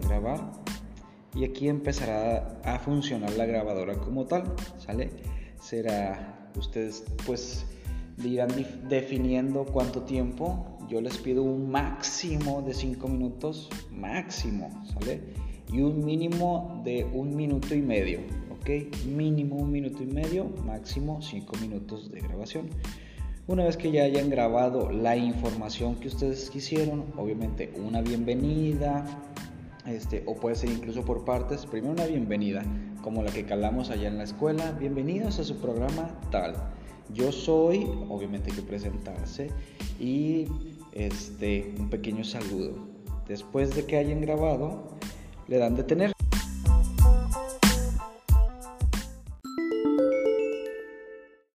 grabar y aquí empezará a funcionar la grabadora como tal, ¿sale? Será, ustedes pues irán definiendo cuánto tiempo, yo les pido un máximo de 5 minutos, máximo, ¿sale? Y un mínimo de un minuto y medio, ¿ok? Mínimo un minuto y medio, máximo 5 minutos de grabación. Una vez que ya hayan grabado la información que ustedes quisieron, obviamente una bienvenida, este, o puede ser incluso por partes. Primero una bienvenida, como la que calamos allá en la escuela. Bienvenidos a su programa tal. Yo soy, obviamente hay que presentarse, y este, un pequeño saludo. Después de que hayan grabado, le dan detener.